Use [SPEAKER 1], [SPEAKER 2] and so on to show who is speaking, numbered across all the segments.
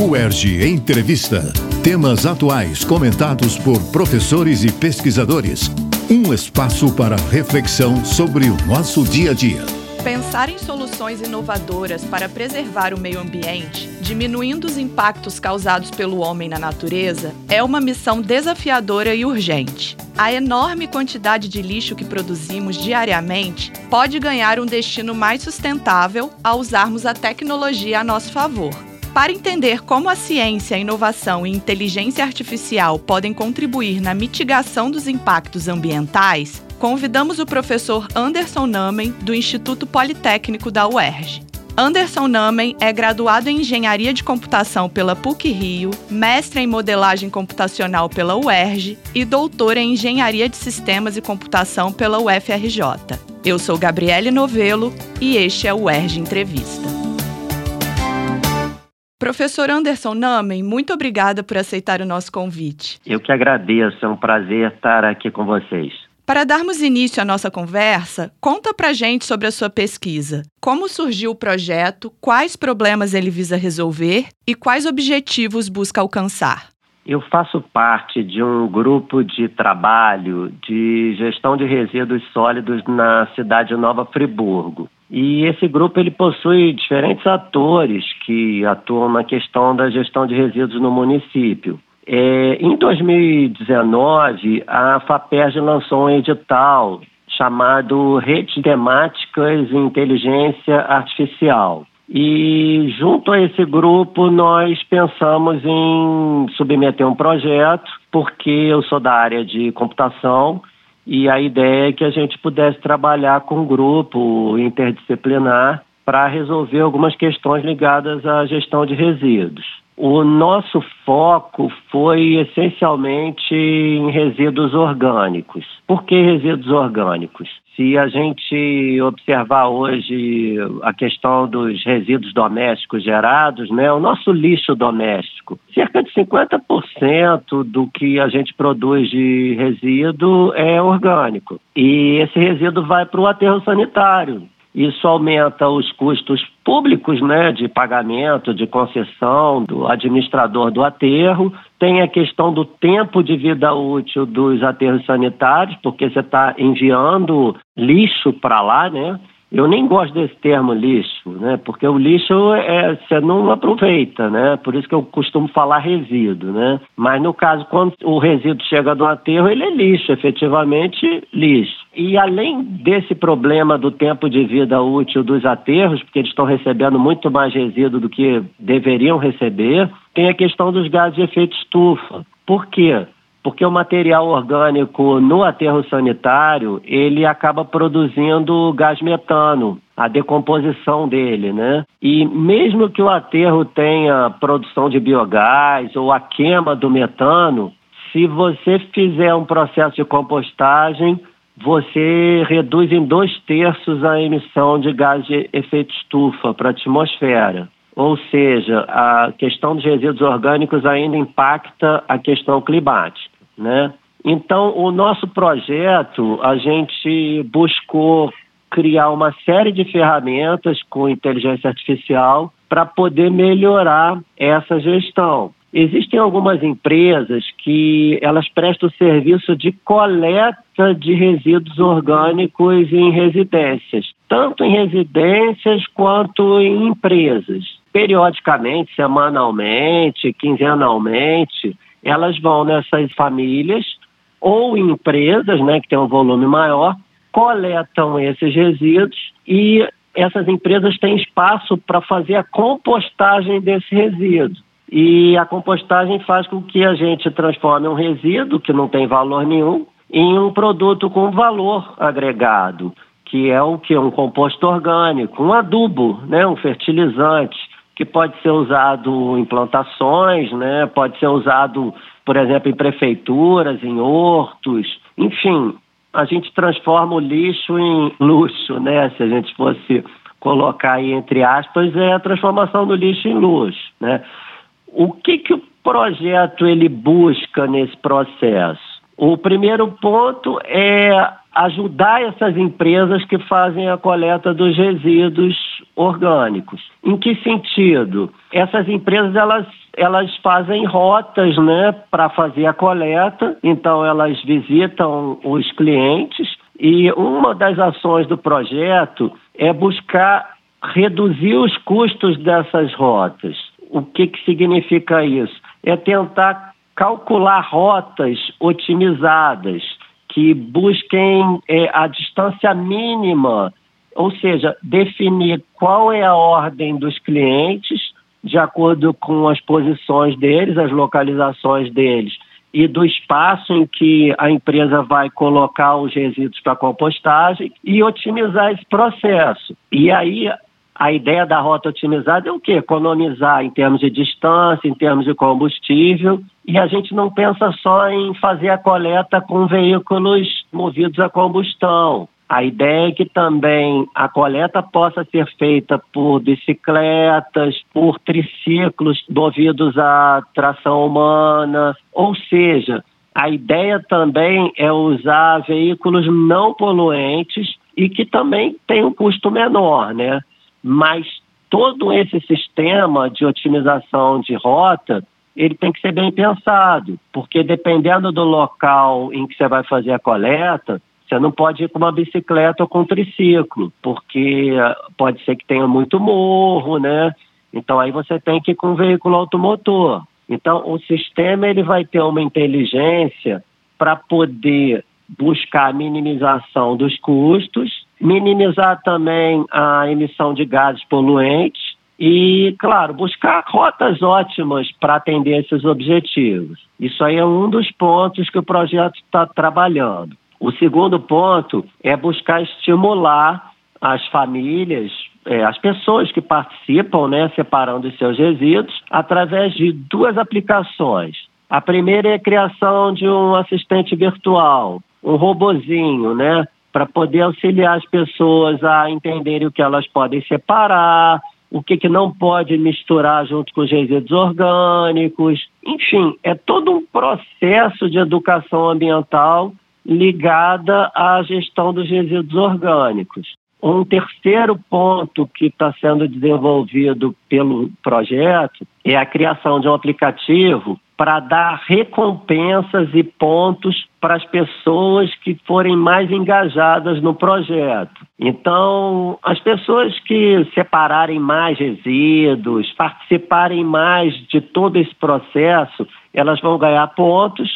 [SPEAKER 1] UERJ Entrevista. Temas atuais comentados por professores e pesquisadores. Um espaço para reflexão sobre o nosso dia a dia.
[SPEAKER 2] Pensar em soluções inovadoras para preservar o meio ambiente, diminuindo os impactos causados pelo homem na natureza, é uma missão desafiadora e urgente. A enorme quantidade de lixo que produzimos diariamente pode ganhar um destino mais sustentável ao usarmos a tecnologia a nosso favor. Para entender como a ciência, a inovação e inteligência artificial podem contribuir na mitigação dos impactos ambientais, convidamos o professor Anderson Namen, do Instituto Politécnico da UERJ. Anderson Namen é graduado em Engenharia de Computação pela PUC-Rio, mestre em Modelagem Computacional pela UERJ e doutor em Engenharia de Sistemas e Computação pela UFRJ. Eu sou Gabriele Novelo e este é o UERJ Entrevista. Professor Anderson Namen, muito obrigada por aceitar o nosso convite.
[SPEAKER 3] Eu que agradeço, é um prazer estar aqui com vocês.
[SPEAKER 2] Para darmos início à nossa conversa, conta pra gente sobre a sua pesquisa. Como surgiu o projeto, quais problemas ele visa resolver e quais objetivos busca alcançar?
[SPEAKER 3] Eu faço parte de um grupo de trabalho de gestão de resíduos sólidos na cidade de Nova Friburgo. E esse grupo ele possui diferentes atores que atuam na questão da gestão de resíduos no município. É, em 2019, a FAPERJ lançou um edital chamado Redes Temáticas e Inteligência Artificial. E junto a esse grupo nós pensamos em submeter um projeto, porque eu sou da área de computação e a ideia é que a gente pudesse trabalhar com um grupo interdisciplinar para resolver algumas questões ligadas à gestão de resíduos. O nosso foco foi essencialmente em resíduos orgânicos. Por que resíduos orgânicos? Se a gente observar hoje a questão dos resíduos domésticos gerados, né, o nosso lixo doméstico, cerca de 50% do que a gente produz de resíduo é orgânico. E esse resíduo vai para o aterro sanitário. Isso aumenta os custos públicos né, de pagamento, de concessão do administrador do aterro. Tem a questão do tempo de vida útil dos aterros sanitários, porque você está enviando lixo para lá, né? Eu nem gosto desse termo lixo, né? Porque o lixo é você não aproveita, né? Por isso que eu costumo falar resíduo, né? Mas no caso quando o resíduo chega no aterro, ele é lixo, efetivamente lixo. E além desse problema do tempo de vida útil dos aterros, porque eles estão recebendo muito mais resíduo do que deveriam receber, tem a questão dos gases de efeito estufa. Por quê? porque o material orgânico no aterro sanitário ele acaba produzindo gás metano, a decomposição dele, né? E mesmo que o aterro tenha produção de biogás ou a queima do metano, se você fizer um processo de compostagem, você reduz em dois terços a emissão de gás de efeito estufa para a atmosfera. Ou seja, a questão dos resíduos orgânicos ainda impacta a questão climática né? Então, o nosso projeto, a gente buscou criar uma série de ferramentas com inteligência artificial para poder melhorar essa gestão. Existem algumas empresas que elas prestam serviço de coleta de resíduos orgânicos em residências, tanto em residências quanto em empresas. Periodicamente, semanalmente, quinzenalmente, elas vão nessas famílias ou em empresas, né, que tem um volume maior, coletam esses resíduos e essas empresas têm espaço para fazer a compostagem desse resíduo. E a compostagem faz com que a gente transforme um resíduo que não tem valor nenhum em um produto com valor agregado, que é o que um composto orgânico, um adubo, né, um fertilizante que pode ser usado em plantações, né? pode ser usado, por exemplo, em prefeituras, em hortos, enfim, a gente transforma o lixo em luxo, né? Se a gente fosse colocar aí entre aspas, é a transformação do lixo em luxo, né? O que que o projeto ele busca nesse processo? O primeiro ponto é ajudar essas empresas que fazem a coleta dos resíduos orgânicos. Em que sentido? Essas empresas elas elas fazem rotas, né, para fazer a coleta. Então elas visitam os clientes e uma das ações do projeto é buscar reduzir os custos dessas rotas. O que, que significa isso? É tentar calcular rotas otimizadas que busquem é, a distância mínima, ou seja, definir qual é a ordem dos clientes de acordo com as posições deles, as localizações deles e do espaço em que a empresa vai colocar os resíduos para compostagem e otimizar esse processo. E aí a ideia da rota otimizada é o quê? Economizar em termos de distância, em termos de combustível. E a gente não pensa só em fazer a coleta com veículos movidos a combustão. A ideia é que também a coleta possa ser feita por bicicletas, por triciclos movidos a tração humana, ou seja, a ideia também é usar veículos não poluentes e que também tem um custo menor, né? Mas todo esse sistema de otimização de rota, ele tem que ser bem pensado, porque dependendo do local em que você vai fazer a coleta, você não pode ir com uma bicicleta ou com um triciclo, porque ah, pode ser que tenha muito morro, né? Então aí você tem que ir com um veículo automotor. Então o sistema ele vai ter uma inteligência para poder buscar a minimização dos custos, minimizar também a emissão de gases poluentes e, claro, buscar rotas ótimas para atender esses objetivos. Isso aí é um dos pontos que o projeto está trabalhando. O segundo ponto é buscar estimular as famílias, é, as pessoas que participam, né, separando os seus resíduos, através de duas aplicações. A primeira é a criação de um assistente virtual, um robozinho, né, para poder auxiliar as pessoas a entenderem o que elas podem separar, o que, que não pode misturar junto com os resíduos orgânicos. Enfim, é todo um processo de educação ambiental ligada à gestão dos resíduos orgânicos. Um terceiro ponto que está sendo desenvolvido pelo projeto é a criação de um aplicativo para dar recompensas e pontos para as pessoas que forem mais engajadas no projeto. Então, as pessoas que separarem mais resíduos, participarem mais de todo esse processo, elas vão ganhar pontos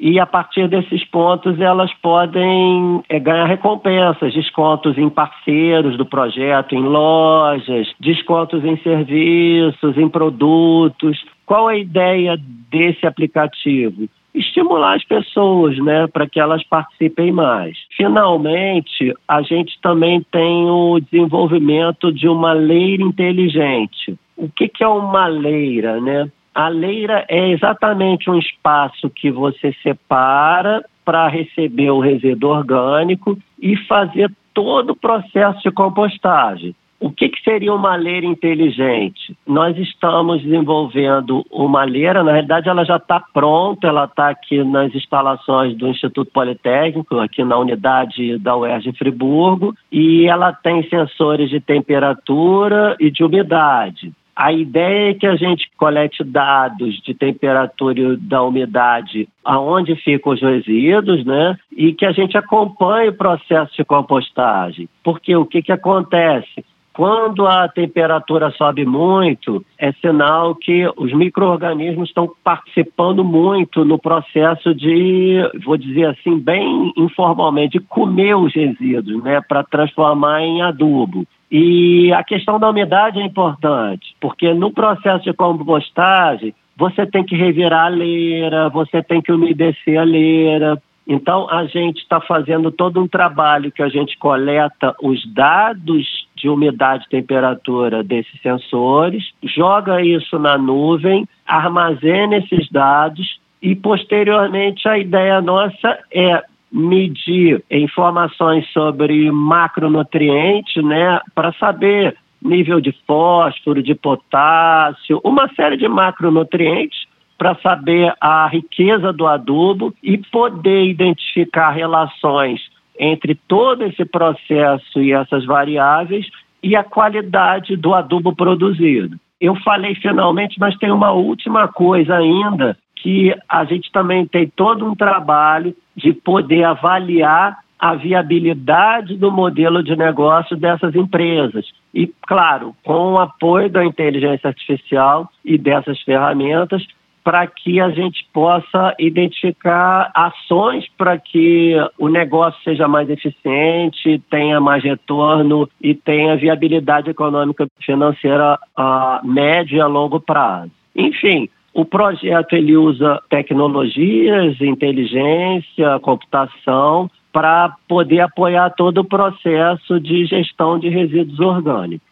[SPEAKER 3] e a partir desses pontos elas podem é, ganhar recompensas, descontos em parceiros do projeto, em lojas, descontos em serviços, em produtos. Qual a ideia desse aplicativo? Estimular as pessoas, né, para que elas participem mais. Finalmente, a gente também tem o desenvolvimento de uma leira inteligente. O que, que é uma leira, né? A leira é exatamente um espaço que você separa para receber o resíduo orgânico e fazer todo o processo de compostagem. O que, que, seria uma leira inteligente? Nós estamos desenvolvendo uma leira, na realidade ela já está pronta, ela está aqui nas instalações do Instituto Politécnico, aqui na unidade da UERJ Friburgo, e ela tem sensores de temperatura e de umidade. A ideia é que a gente colete dados de temperatura e da umidade aonde ficam os resíduos, né? E que a gente acompanhe o processo de compostagem. Porque o que, que acontece? Quando a temperatura sobe muito, é sinal que os micro-organismos estão participando muito no processo de, vou dizer assim, bem informalmente, comer os resíduos, né, para transformar em adubo. E a questão da umidade é importante, porque no processo de compostagem, você tem que revirar a leira, você tem que umedecer a leira. Então, a gente está fazendo todo um trabalho que a gente coleta os dados de umidade e temperatura desses sensores, joga isso na nuvem, armazena esses dados e, posteriormente, a ideia nossa é medir informações sobre macronutrientes, né, para saber nível de fósforo, de potássio, uma série de macronutrientes para saber a riqueza do adubo e poder identificar relações entre todo esse processo e essas variáveis e a qualidade do adubo produzido. Eu falei finalmente, mas tem uma última coisa ainda, que a gente também tem todo um trabalho de poder avaliar a viabilidade do modelo de negócio dessas empresas. E, claro, com o apoio da inteligência artificial e dessas ferramentas, para que a gente possa identificar ações para que o negócio seja mais eficiente, tenha mais retorno e tenha viabilidade econômica financeira a médio e a longo prazo. Enfim, o projeto ele usa tecnologias, inteligência, computação para poder apoiar todo o processo de gestão de resíduos orgânicos.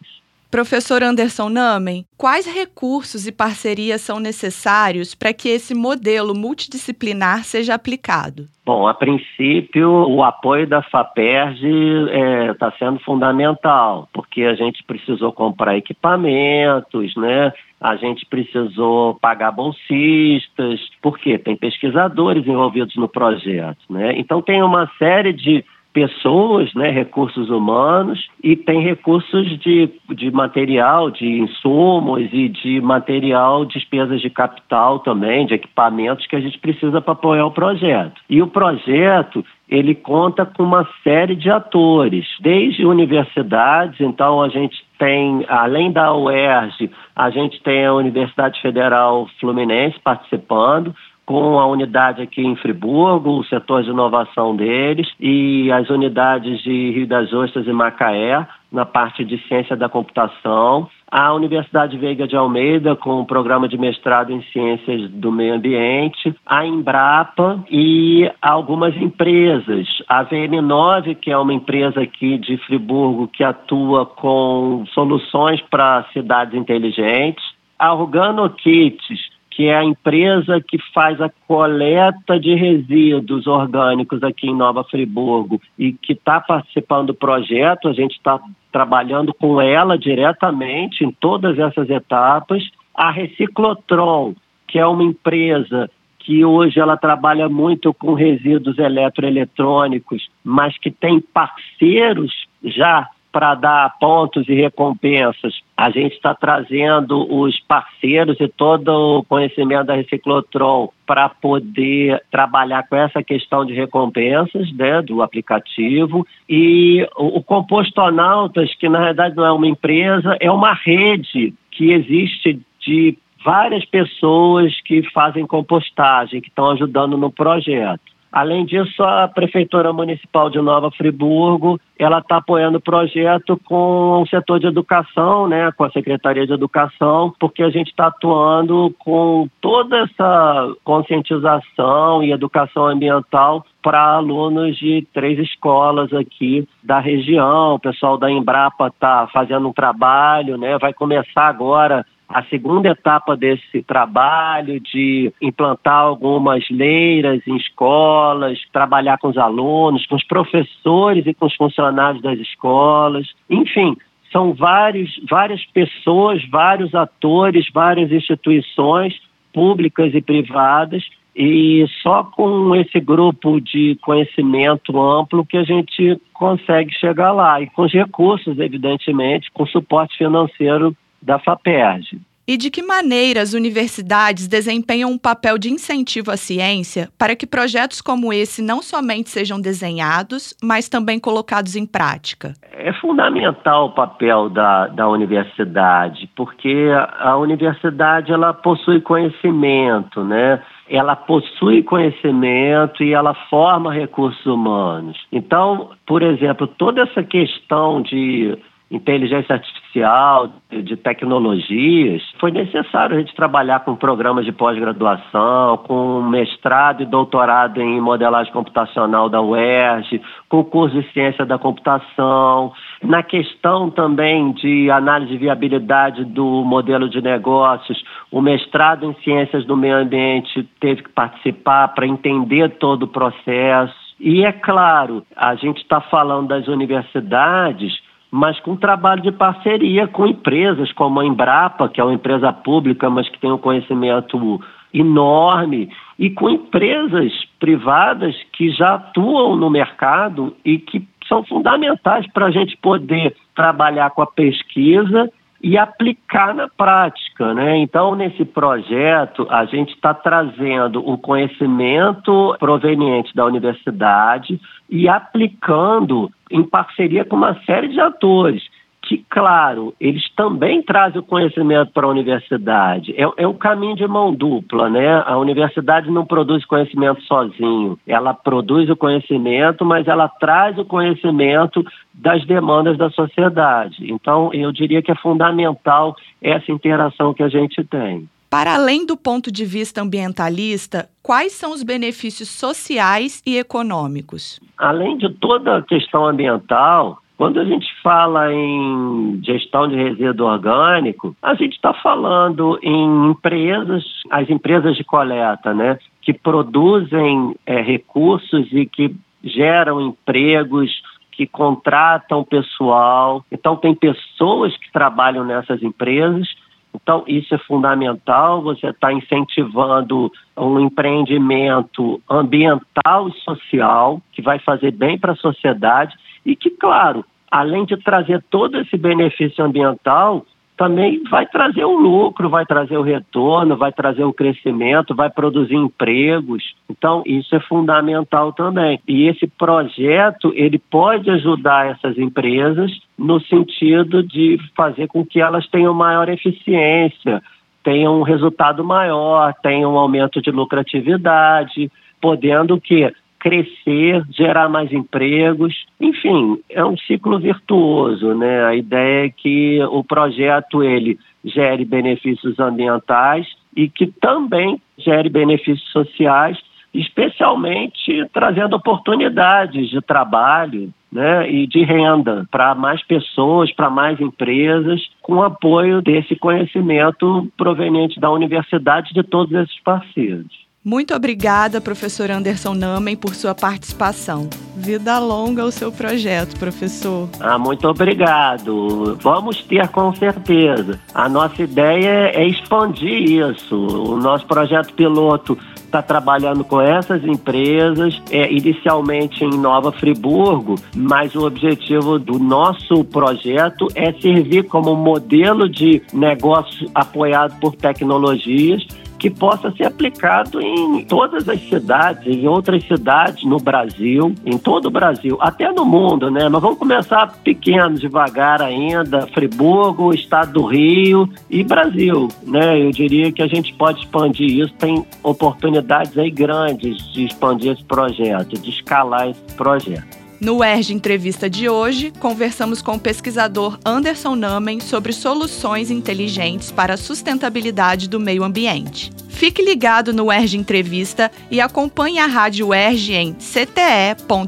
[SPEAKER 2] Professor Anderson Namen, quais recursos e parcerias são necessários para que esse modelo multidisciplinar seja aplicado?
[SPEAKER 3] Bom, a princípio, o apoio da FAPERJ está é, tá sendo fundamental, porque a gente precisou comprar equipamentos, né? a gente precisou pagar bolsistas, porque tem pesquisadores envolvidos no projeto. Né? Então, tem uma série de pessoas, né, recursos humanos, e tem recursos de, de material, de insumos e de material, despesas de capital também, de equipamentos que a gente precisa para apoiar o projeto. E o projeto, ele conta com uma série de atores, desde universidades, então a gente tem, além da UERJ, a gente tem a Universidade Federal Fluminense participando, com a unidade aqui em Friburgo, o setor de inovação deles, e as unidades de Rio das Ostras e Macaé, na parte de ciência da computação, a Universidade Veiga de Almeida, com o programa de mestrado em ciências do meio ambiente, a Embrapa e algumas empresas. A VM9, que é uma empresa aqui de Friburgo que atua com soluções para cidades inteligentes, a Organo Kits, que é a empresa que faz a coleta de resíduos orgânicos aqui em Nova Friburgo e que está participando do projeto. A gente está trabalhando com ela diretamente em todas essas etapas. A Reciclotron, que é uma empresa que hoje ela trabalha muito com resíduos eletroeletrônicos, mas que tem parceiros já para dar pontos e recompensas. A gente está trazendo os parceiros e todo o conhecimento da Reciclotron para poder trabalhar com essa questão de recompensas né, do aplicativo. E o, Compostonautas, que na verdade não é uma empresa, é uma rede que existe de várias pessoas que fazem compostagem, que estão ajudando no projeto. Além disso, a Prefeitura Municipal de Nova Friburgo, ela está apoiando o projeto com o setor de educação, né, com a Secretaria de Educação, porque a gente está atuando com toda essa conscientização e educação ambiental para alunos de três escolas aqui da região. O pessoal da Embrapa está fazendo um trabalho, né, vai começar agora a segunda etapa desse trabalho de implantar algumas leiras em escolas, trabalhar com os alunos, com os professores e com os funcionários das escolas, enfim, são vários, várias pessoas, vários atores, várias instituições públicas e privadas e só com esse grupo de conhecimento amplo que a gente consegue chegar lá. E com os recursos, evidentemente, com suporte financeiro da FAPERJ.
[SPEAKER 2] E de que maneira as universidades desempenham um papel de incentivo à ciência para que projetos como esse não somente sejam desenhados, mas também colocados em prática?
[SPEAKER 3] É fundamental o papel da, da universidade, porque a, a universidade ela possui conhecimento, né? ela possui conhecimento e ela forma recursos humanos. Então, por exemplo, toda essa questão de inteligência artificial, de tecnologias, foi necessário a gente trabalhar com programas de pós-graduação, com mestrado e doutorado em modelagem computacional da UERJ, com curso de ciência da computação, na questão também de análise de viabilidade do modelo de negócios, o mestrado em ciências do meio ambiente teve que participar para entender todo o processo. E é claro, a gente está falando das universidades, mas com trabalho de parceria com empresas como a Embrapa, que é uma empresa pública, mas que tem um conhecimento enorme e com empresas privadas que já atuam no mercado e que são fundamentais para a gente poder trabalhar com a pesquisa e aplicar na prática. Né? Então, nesse projeto, a gente está trazendo o conhecimento proveniente da universidade e aplicando em parceria com uma série de atores que, claro, eles também trazem o conhecimento para a universidade. É, é um caminho de mão dupla, né? A universidade não produz conhecimento sozinho. Ela produz o conhecimento, mas ela traz o conhecimento das demandas da sociedade. Então, eu diria que é fundamental essa interação que a gente tem.
[SPEAKER 2] Para além do ponto de vista ambientalista, quais são os benefícios sociais e econômicos?
[SPEAKER 3] Além de toda a questão ambiental, quando a gente fala em gestão de resíduo orgânico, a gente está falando em empresas, as empresas de coleta, né, que produzem é, recursos e que geram empregos, que contratam pessoal. Então, tem pessoas que trabalham nessas empresas. Então, isso é fundamental. Você está incentivando um empreendimento ambiental e social que vai fazer bem para a sociedade e que, claro, além de trazer todo esse benefício ambiental, também vai trazer o lucro, vai trazer o retorno, vai trazer o crescimento, vai produzir empregos. Então, isso é fundamental também. E esse projeto, ele pode ajudar essas empresas no sentido de fazer com que elas tenham maior eficiência, tenham um resultado maior, tenham um aumento de lucratividade, podendo que crescer, gerar mais empregos, enfim, é um ciclo virtuoso, né? A ideia é que o projeto ele gere benefícios ambientais e que também gere benefícios sociais, especialmente trazendo oportunidades de trabalho, né, e de renda para mais pessoas, para mais empresas, com apoio desse conhecimento proveniente da universidade de todos esses parceiros.
[SPEAKER 2] Muito obrigada, professor Anderson Namen, por sua participação. Vida longa ao seu projeto, professor.
[SPEAKER 3] Ah, muito obrigado. Vamos ter com certeza. A nossa ideia é expandir isso. O nosso projeto piloto está trabalhando com essas empresas, é, inicialmente em Nova Friburgo, mas o objetivo do nosso projeto é servir como modelo de negócio apoiado por tecnologias que possa ser aplicado em todas as cidades, em outras cidades no Brasil, em todo o Brasil, até no mundo, né? Mas vamos começar pequeno, devagar ainda, Friburgo, Estado do Rio e Brasil, né? Eu diria que a gente pode expandir isso, tem oportunidades aí grandes de expandir esse projeto, de escalar esse projeto.
[SPEAKER 2] No UERJ Entrevista de hoje, conversamos com o pesquisador Anderson Namen sobre soluções inteligentes para a sustentabilidade do meio ambiente. Fique ligado no UERJ Entrevista e acompanhe a Rádio UERJ em cte.uerj.br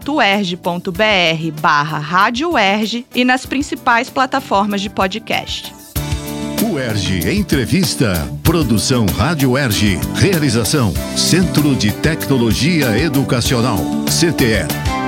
[SPEAKER 2] barra Rádio UERJ e nas principais plataformas de podcast.
[SPEAKER 1] UERJ Entrevista. Produção Rádio UERJ. Realização Centro de Tecnologia Educacional. CTE